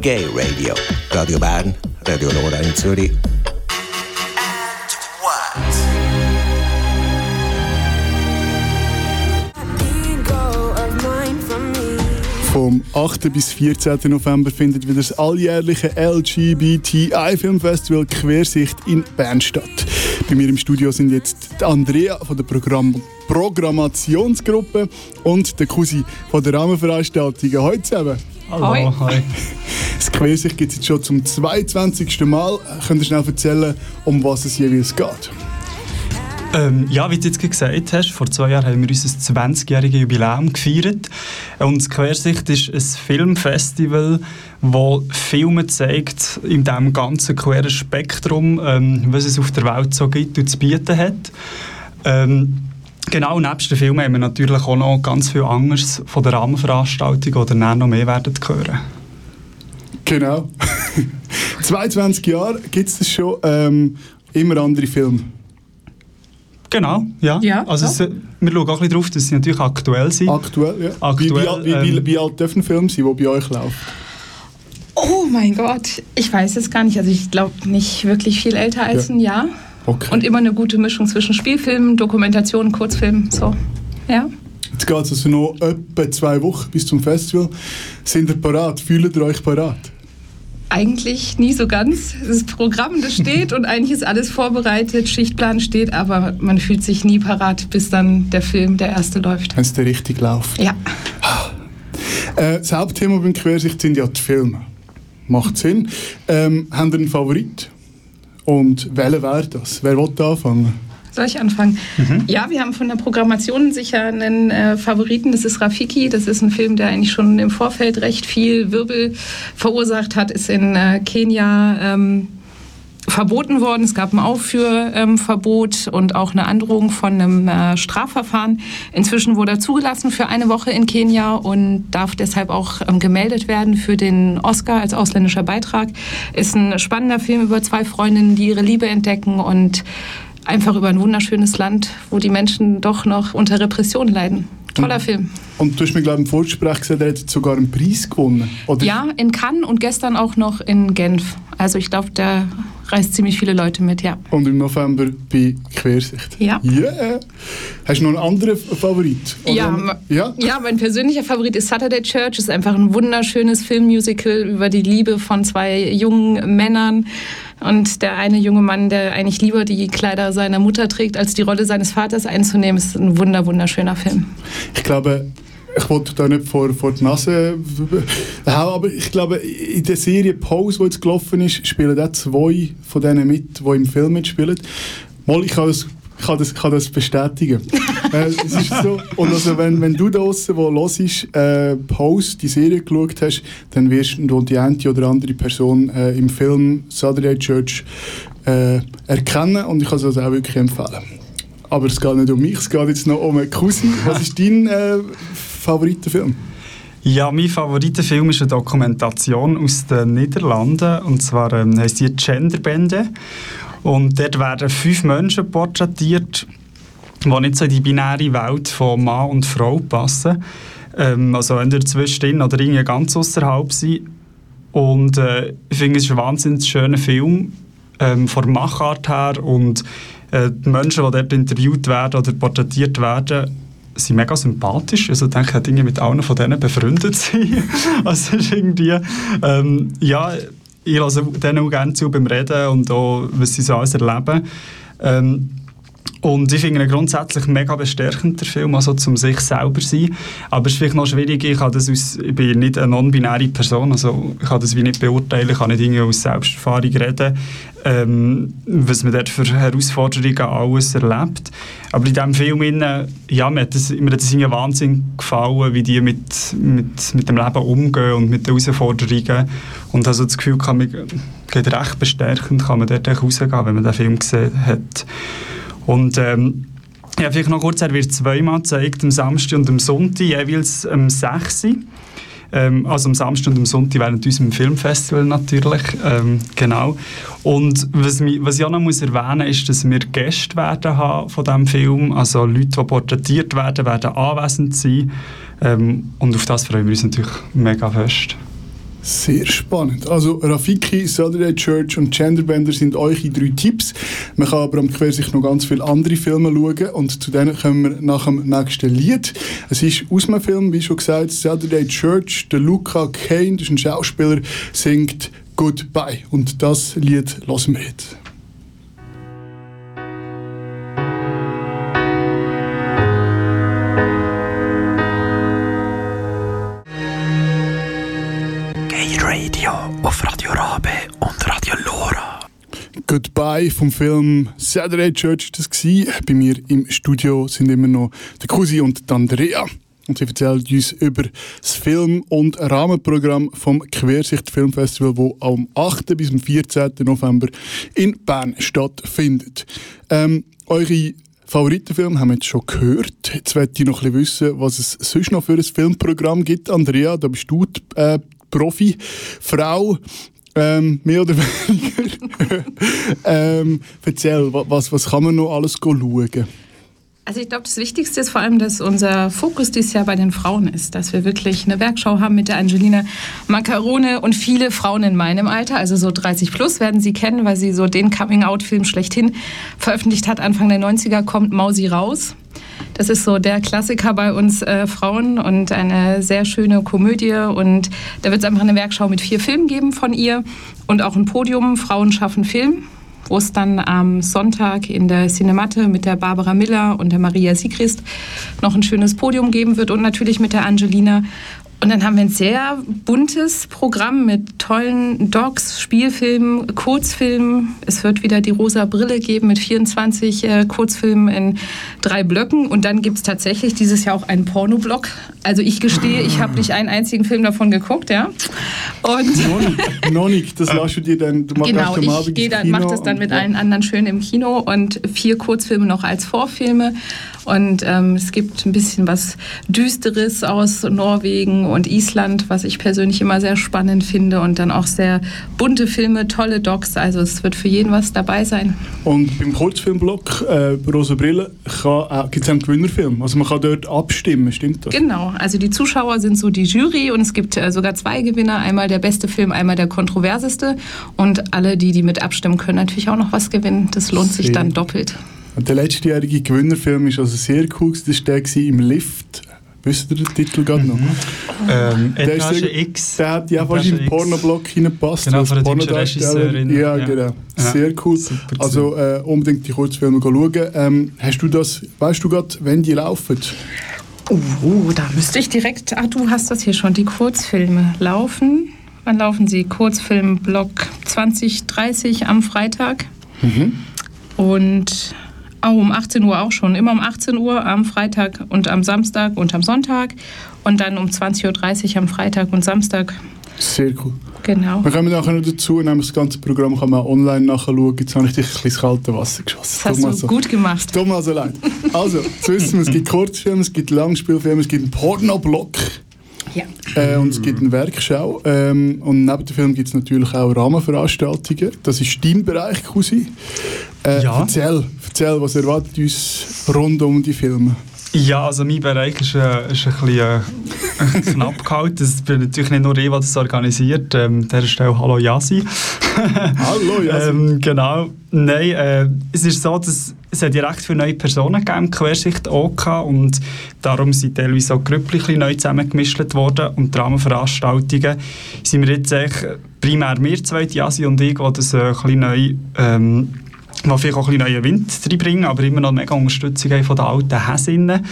Gay Radio. Radio Bern, Radio Nora in Zürich. Vom 8. bis 14. November findet wieder das alljährliche LGBTI-Filmfestival Quersicht in Bern statt. Bei mir im Studio sind jetzt Andrea von der Programm Programmationsgruppe und der Cousin von der Rahmenveranstaltung. Heute zusammen. Hallo, hi. Das Quersicht gibt es jetzt schon zum 22. Mal. Könnt ihr schnell erzählen, um was es jeweils geht? Ähm, ja, wie du jetzt gesagt hast, vor zwei Jahren haben wir unser 20-jähriges Jubiläum gefeiert. Und das Quersicht ist ein Filmfestival, das Filme zeigt in diesem ganzen queeren Spektrum, ähm, was es auf der Welt so gibt und zu bieten hat. Ähm, Genau, nebst den Filmen haben wir natürlich auch noch ganz viel anderes von der Rahmenveranstaltung, oder noch mehr werden hören. Genau. 22 Jahre gibt es schon ähm, immer andere Filme. Genau, ja. ja also es, wir schauen auch ein bisschen darauf, dass sie natürlich aktuell sind. Aktuell, ja. Aktuell, wie, wie, wie, wie alt dürfen Filme sein, die bei euch laufen? Oh mein Gott, ich weiß es gar nicht. Also ich glaube nicht wirklich viel älter als ja. ein Jahr. Okay. Und immer eine gute Mischung zwischen Spielfilmen, Dokumentation, Kurzfilmen. So, ja. Jetzt geht es also noch etwa zwei Wochen bis zum Festival. Sind ihr parat? Fühlt ihr euch parat? Eigentlich nie so ganz. Das Programm, das steht und eigentlich ist alles vorbereitet, Schichtplan steht, aber man fühlt sich nie parat, bis dann der Film, der erste läuft. Wenn es der richtig läuft. Ja. Äh, das Hauptthema beim Quersicht sind ja die Filme. Macht Sinn. Ähm, haben ihr einen Favorit? Und welcher wäre das? Wer will anfangen? Soll ich anfangen? Mhm. Ja, wir haben von der Programmation sicher einen äh, Favoriten, das ist Rafiki. Das ist ein Film, der eigentlich schon im Vorfeld recht viel Wirbel verursacht hat, ist in äh, Kenia ähm, verboten worden. Es gab ein Aufführverbot ähm, und auch eine Androhung von einem äh, Strafverfahren. Inzwischen wurde er zugelassen für eine Woche in Kenia und darf deshalb auch ähm, gemeldet werden für den Oscar als ausländischer Beitrag. Ist ein spannender Film über zwei Freundinnen, die ihre Liebe entdecken und einfach über ein wunderschönes Land, wo die Menschen doch noch unter Repression leiden. Toller Film. Und du hast mir, glaube ich, im Vorgespräch gesagt, er hat sogar einen Preis gewonnen. Oder? Ja, in Cannes und gestern auch noch in Genf. Also ich glaube, der reißt ziemlich viele Leute mit, ja. Und im November bei Quersicht. Ja. Yeah. Hast du noch einen anderen Favorit? Ja, ja? ja, mein persönlicher Favorit ist Saturday Church. Ist einfach ein wunderschönes Filmmusical über die Liebe von zwei jungen Männern. Und der eine junge Mann, der eigentlich lieber die Kleider seiner Mutter trägt, als die Rolle seines Vaters einzunehmen, ist ein wunder, wunderschöner Film. Ich glaube, ich wollte da nicht vor, vor die Nase hauen, aber ich glaube, in der Serie Pose, die jetzt gelaufen ist, spielen auch zwei von denen mit, die im Film mitspielen. Mal, ich habe das ich kann das, kann das bestätigen. äh, es ist so. Und also, wenn, wenn du da draußen, wo los ist, äh, Pose, die Serie geschaut hast, dann wirst du die eine oder andere Person äh, im Film Saturday Church äh, erkennen und ich kann es also auch wirklich empfehlen. Aber es geht nicht um mich, es geht jetzt noch um eine Cousin. Was ist dein äh, Favoritenfilm? Ja, mein Favoritenfilm ist eine Dokumentation aus den Niederlanden. Und zwar ähm, heisst die Genderbände. Und dort werden fünf Menschen porträtiert, die nicht so in die binäre Welt von Mann und Frau passen. Ähm, also entweder zwischendrin oder irgendwie ganz außerhalb sind. Und äh, ich finde, es ist ein wahnsinnig schöner Film ähm, von der Machart her und äh, die Menschen, die dort interviewt werden oder porträtiert werden, sind mega sympathisch. Also ich denke, ich mit allen von denen befreundet sein. also ist irgendwie, ähm, ja, ich lasse denen auch gerne zu beim Reden und auch, was sie so alles erleben. Ähm, und ich finde ihn grundsätzlich mega bestärkend, der Film, also zum sich selber sein. Aber es ist vielleicht noch schwierig, ich, das aus, ich bin nicht eine non-binäre Person, also ich kann das wie nicht beurteilen, ich kann nicht irgendwie aus Selbsterfahrung reden, ähm, was man dort für Herausforderungen alles erlebt. Aber in diesem Film, ja, mir hat es mir hat Wahnsinn gefallen, wie die mit, mit, mit dem Leben umgehen und mit den Herausforderungen. Und also das Gefühl, kann man, geht recht bestärkend, kann man dort rausgehen, wenn man den Film gesehen hat. Und ähm, ja, vielleicht noch kurz, er wird zweimal gezeigt, am Samstag und am Sonntag, jeweils am 6. Ähm, also am Samstag und am Sonntag während unserem Filmfestival natürlich. Ähm, genau. Und was, mich, was ich auch noch muss erwähnen muss, ist, dass wir Gäste werden haben von diesem Film. Also Leute, die porträtiert werden, werden anwesend sein. Ähm, und auf das freuen wir uns natürlich mega fest. Sehr spannend. Also Rafiki, Saturday Church und Genderbender sind eure drei Tipps. Man kann aber am Quersicht noch ganz viele andere Filme schauen und zu denen kommen wir nach dem nächsten Lied. Es ist aus einem Film, wie schon gesagt, Saturday Church. Der Luca Kane, das ist ein Schauspieler, singt Goodbye und das Lied hören wir jetzt. Auf Radio Rabe und Radio Lora. Goodbye vom Film Saturday Church das. Bei mir im Studio sind immer noch der Cousin und die Andrea. Und sie erzählt uns über das Film- und Rahmenprogramm vom Quersicht Filmfestival, das am 8. bis zum 14. November in Bern stattfindet. Ähm, eure Favoritenfilm haben wir jetzt schon gehört. Jetzt möchte ich noch ein bisschen wissen, was es sonst noch für ein Filmprogramm gibt. Andrea, da bist du die äh, Profi-Frau. Ähm, mehr oder weniger. ähm, erzähl, was, was kann man noch alles schauen? Also ich glaube, das Wichtigste ist vor allem, dass unser Fokus dieses Jahr bei den Frauen ist, dass wir wirklich eine Werkschau haben mit der Angelina Macarone und viele Frauen in meinem Alter, also so 30 plus werden sie kennen, weil sie so den Coming-out-Film schlechthin veröffentlicht hat. Anfang der 90er kommt Mausi raus. Das ist so der Klassiker bei uns äh, Frauen und eine sehr schöne Komödie. Und da wird es einfach eine Werkschau mit vier Filmen geben von ihr und auch ein Podium Frauen schaffen Film wo es dann am Sonntag in der Cinematte mit der Barbara Miller und der Maria Siegrist noch ein schönes Podium geben wird und natürlich mit der Angelina und dann haben wir ein sehr buntes Programm mit tollen Docs, Spielfilmen, Kurzfilmen. Es wird wieder die rosa Brille geben mit 24 äh, Kurzfilmen in drei Blöcken. Und dann gibt es tatsächlich dieses Jahr auch einen Pornoblock. Also ich gestehe, ich habe nicht einen einzigen Film davon geguckt, ja. Und noch nicht, das lassst du dir dann, du machst genau, ich gehe dann, mache das dann mit allen anderen schön im Kino und vier Kurzfilme noch als Vorfilme. Und ähm, es gibt ein bisschen was Düsteres aus Norwegen und Island, was ich persönlich immer sehr spannend finde. Und dann auch sehr bunte Filme, tolle Docs. Also es wird für jeden was dabei sein. Und beim Kurzfilmblock äh, Rosa Brille äh, gibt es einen Gewinnerfilm. Also man kann dort abstimmen, stimmt das? Genau. Also die Zuschauer sind so die Jury und es gibt äh, sogar zwei Gewinner. Einmal der beste Film, einmal der kontroverseste. Und alle, die, die mit abstimmen können, natürlich auch noch was gewinnen. Das lohnt sich dann doppelt. Der letztjährige Gewinnerfilm war also sehr cool. Das war der im Lift. Wisst ihr den Titel gerade noch? Mhm. Ähm, der, Etage der, X. Der hat ja fast in den Pornoblock hineingepasst. Genau, von der deutschen Regisseurin. Ja, ja, genau. Sehr cool. Super also äh, unbedingt die Kurzfilme schauen. Ähm, hast du das, weißt du gerade, wenn die laufen? Oh, da müsste ich direkt. Ach, du hast das hier schon, die Kurzfilme laufen. Wann laufen sie? Kurzfilmblock 2030 am Freitag. Mhm. Und Oh, um 18 Uhr auch schon. Immer um 18 Uhr am Freitag und am Samstag und am Sonntag. Und dann um 20.30 Uhr am Freitag und Samstag. Sehr cool. Genau. Wir kommen nachher noch dazu, nämlich das ganze Programm kann man online nachschauen. Jetzt habe ich dich ein bisschen ins kalte Wasser geschossen. Das hast du so. gut gemacht. Tut mir so leid. Also, zu wissen, es gibt Kurzfilme, es gibt Langspielfilme, es gibt einen Pornoblock. Ja. Äh, und es gibt eine Werkschau. Ähm, und neben dem Film gibt es natürlich auch Rahmenveranstaltungen. Das ist dein Bereich, Cousin. Äh, ja. erzähl, erzähl, was erwartet uns rund um die Filme? Ja, also mein Bereich ist, äh, ist ein bisschen äh, knapp gehalten. Es bin natürlich nicht nur ich, der das organisiert. Ähm, der Stelle Hallo Yasi. Hallo Yasi. ähm, genau. Nein, äh, es ist so, dass es hat direkt für neue Personen gegeben, Quersicht OK, und darum sind teilweise auch Grüppchen neu zusammengemischt worden und die Rahmenveranstaltungen sind wir jetzt primär wir zwei, Yasi und ich, die das äh, ein bisschen neu ähm, die vielleicht auch ein bisschen neuen Wind reinbringen, aber immer noch mega Unterstützung von den alten Häsinnen,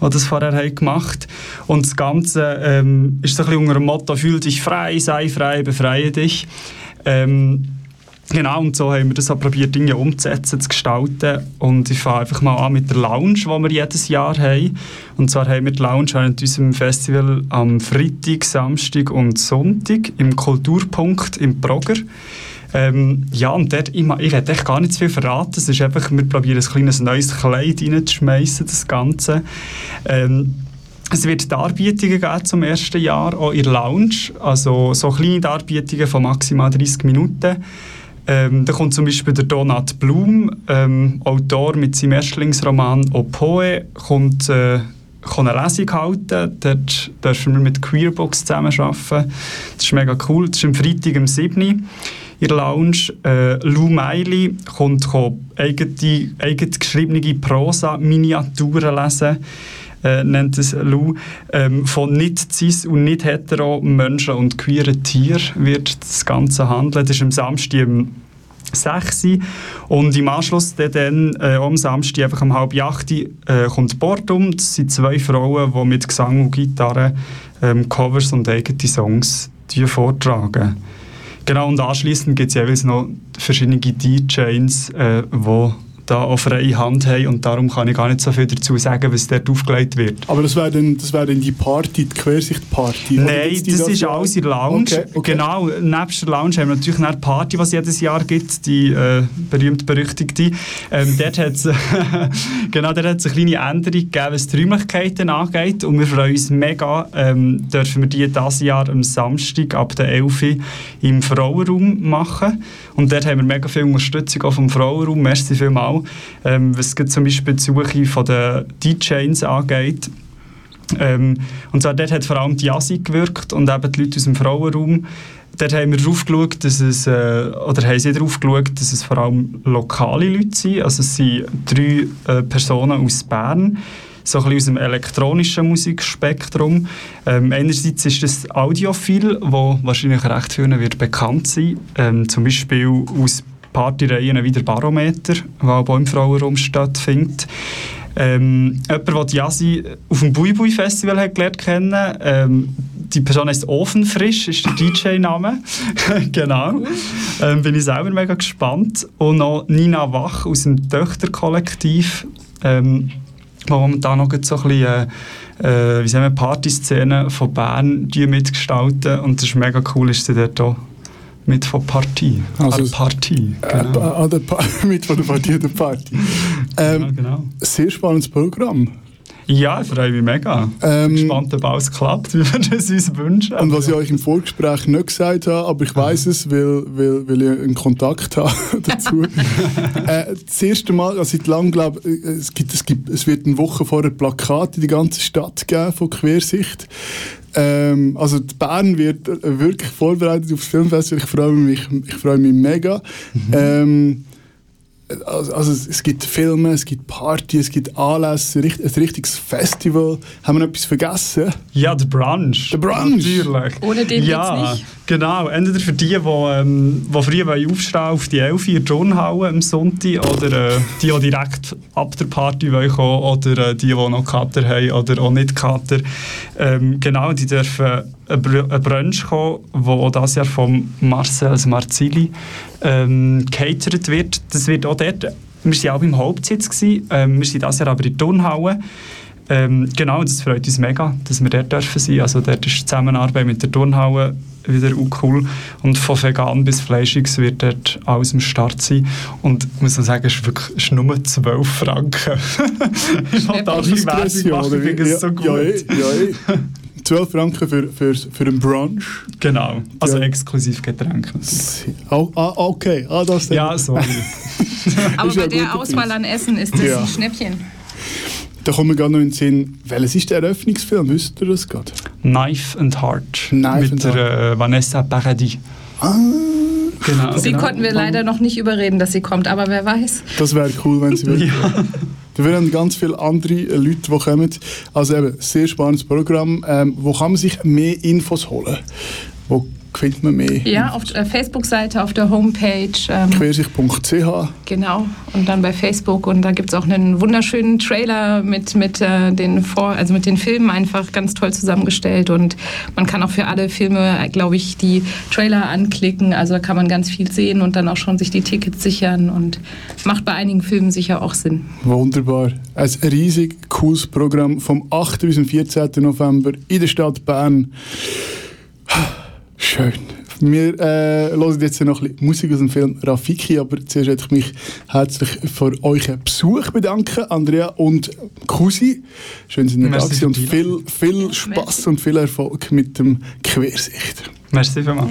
die das vorher haben gemacht Und das Ganze ähm, ist so ein bisschen unter dem Motto «Fühl dich frei, sei frei, befreie dich». Ähm, Genau, und so haben wir das auch probiert, Dinge umzusetzen, zu gestalten. Und ich fange einfach mal an mit der Lounge, die wir jedes Jahr haben. Und zwar haben wir die Lounge während unserem Festival am Freitag, Samstag und Sonntag im Kulturpunkt im Progrer. Ähm, ja, und dort, ich, ich werde echt gar nicht zu viel verraten. Es ist einfach, wir probieren ein kleines neues Kleid reinzuschmeißen, das Ganze. Ähm, es wird Darbietungen geben zum ersten Jahr, auch in der Lounge. Also so kleine Darbietungen von maximal 30 Minuten. Ähm, da kommt zum Beispiel der Donat Blum, ähm, Autor mit seinem Erstlingsroman Opoe, kommt, äh, eine Lesung halten. Dort dürfen wir mit Queerbox zusammenarbeiten. Das ist mega cool. Das ist am Freitag am 7. der Lounge. Äh, Lou Meili kommt eigene, eigen geschriebene Prosa-Miniaturen lesen. Äh, nennt es Lou, ähm, von nicht-cis und nicht-hetero Menschen und queeren Tieren wird das Ganze handeln. Das ist am Samstag 6 und im Anschluss dann, äh, am Samstag einfach um halb 8 äh, kommt Bordum. Das sind zwei Frauen, die mit Gesang und Gitarre ähm, Covers und eigene Songs vortragen. Genau, und anschließend gibt es jeweils noch verschiedene DJs, äh, die da auch freie Hand haben und darum kann ich gar nicht so viel dazu sagen, was dort aufgelegt wird. Aber das wäre dann, wär dann die Party, die Quersicht-Party? Nein, das, das ist alles in Lounge. Okay, okay. Genau, nebst der Lounge haben wir natürlich eine Party, was es jedes Jahr gibt, die äh, berühmt-berüchtigte. Ähm, dort hat es genau, dort hat's eine kleine Änderung gegeben, was die Räumlichkeiten angeht und wir freuen uns mega, ähm, dürfen wir die dieses Jahr am Samstag ab der 11 Uhr im Frauenraum machen und dort haben wir mega viel Unterstützung auch vom Frauenraum. Merci vielmals auch. Ähm, was zum Beispiel die Suche von den DJs angeht. Ähm, und zwar dort hat vor allem die Asi gewirkt und eben die Leute aus dem Frauenraum. Dort haben wir darauf geschaut, dass es, äh, oder haben sie darauf geschaut, dass es vor allem lokale Leute sind. Also es sind drei äh, Personen aus Bern, so ein bisschen aus dem elektronischen Musikspektrum. Ähm, einerseits ist das Audiophil, wo wahrscheinlich recht vielen wird bekannt sein, ähm, zum Beispiel aus Partyreihen wie der Barometer, die auch im Frauenraum stattfindet. Ähm, jemand, der Jasi auf dem Bui Bui Festival hat gelernt kennen, ähm, die Person heißt Ofenfrisch, ist der DJ-Name. genau. Ähm, bin ich selber mega gespannt. Und noch Nina Wach aus dem Töchterkollektiv, ähm, wo momentan noch so ein bisschen äh, äh, wie sagen wir, Partyszene von Bern mitgestalten. Und das ist mega cool, ist sie dort auch mit von Partie. Also, Partie, genau. Äh, pa mit von der Partie der Party. Ähm, ja, genau. Sehr spannendes Programm. Ja, ich freue mich mega. Ähm, gespannt, ob alles klappt, wie wir das uns wünschen. Und was ich euch im Vorgespräch nicht gesagt habe, aber ich weiß es, weil, weil, weil ich einen Kontakt habe dazu. äh, das erste Mal, also seit langem glaube es, gibt, es, gibt, es wird eine Woche vorher Plakate in die ganze Stadt geben von Quersicht. Ähm, also Bern wird wirklich vorbereitet aufs Filmfestival. Ich freue mich, ich freue mich mega. Mhm. Ähm, also, also, es gibt Filme, es gibt Partys, es gibt Anlässe, ein richtiges Festival. Haben wir noch etwas vergessen? Ja, der Brunch. Der Brunch? Natürlich. Ohne den ja, geht's nicht. Genau, entweder für die, die, ähm, die früh aufstehen auf die 11 Uhr Turnhalle am Sonntag oder äh, die, die direkt ab der Party wollen kommen oder äh, die, die noch Kater haben oder auch nicht Kater. Ähm, genau, die dürfen ein Brunch kommen, wo das Jahr von Marcel Marzilli ähm, catert wird. Das wird auch dort, wir waren auch beim Hauptsitz, ähm, wir sind das Jahr aber in Turnhalle. Ähm, genau, das freut uns mega, dass wir dort dürfen sein. Also dort ist die Zusammenarbeit mit der Turnhalle wieder auch cool. Und von vegan bis fleischig wird dort alles am Start sein. Und ich muss sagen, es ist wirklich ist nur 12 Franken. ich wollte auch ein bisschen Werbung machen, ich finde es so gut. Ja, ja, ja. 12 Franken für, für, für einen Brunch. Genau, also ja. exklusiv Getränke. Oh, ah, okay, ah, das Ja, sorry. Aber bei der Auswahl an Essen ist das ja. ein Schnäppchen. Da kommen wir gerade noch in den Sinn, welches ist der Eröffnungsfilm? Wisst ihr das gerade? Knife and Heart. Knife mit and der Heart. Äh, Vanessa Paradis. Ah. Genau, sie genau. konnten wir leider noch nicht überreden, dass sie kommt, aber wer weiß. Das wäre cool, wenn sie wirklich. ja. Da werden ganz viele andere Leute, die kommen. Also eben, sehr spannendes Programm. Ähm, wo kann man sich mehr Infos holen? Wo findet man mehr? Ja, auf der Facebook-Seite, auf der Homepage. Ähm, Quersicht.ch. Genau, und dann bei Facebook. Und da gibt es auch einen wunderschönen Trailer mit, mit, äh, den Vor also mit den Filmen einfach ganz toll zusammengestellt. Und man kann auch für alle Filme, glaube ich, die Trailer anklicken. Also da kann man ganz viel sehen und dann auch schon sich die Tickets sichern. Und macht bei einigen Filmen sicher auch Sinn. Wunderbar. Ein riesig cooles Programm vom 8. bis zum 14. November in der Stadt Bern. Schön. Wir äh, hören jetzt noch ein bisschen Musik aus dem Film Rafiki, aber zuerst möchte ich mich herzlich für euren Besuch bedanken, Andrea und Kusi. Schön, dass ihr da und viel, viel Spaß und viel Erfolg mit dem Quersicht. Merci vielmals.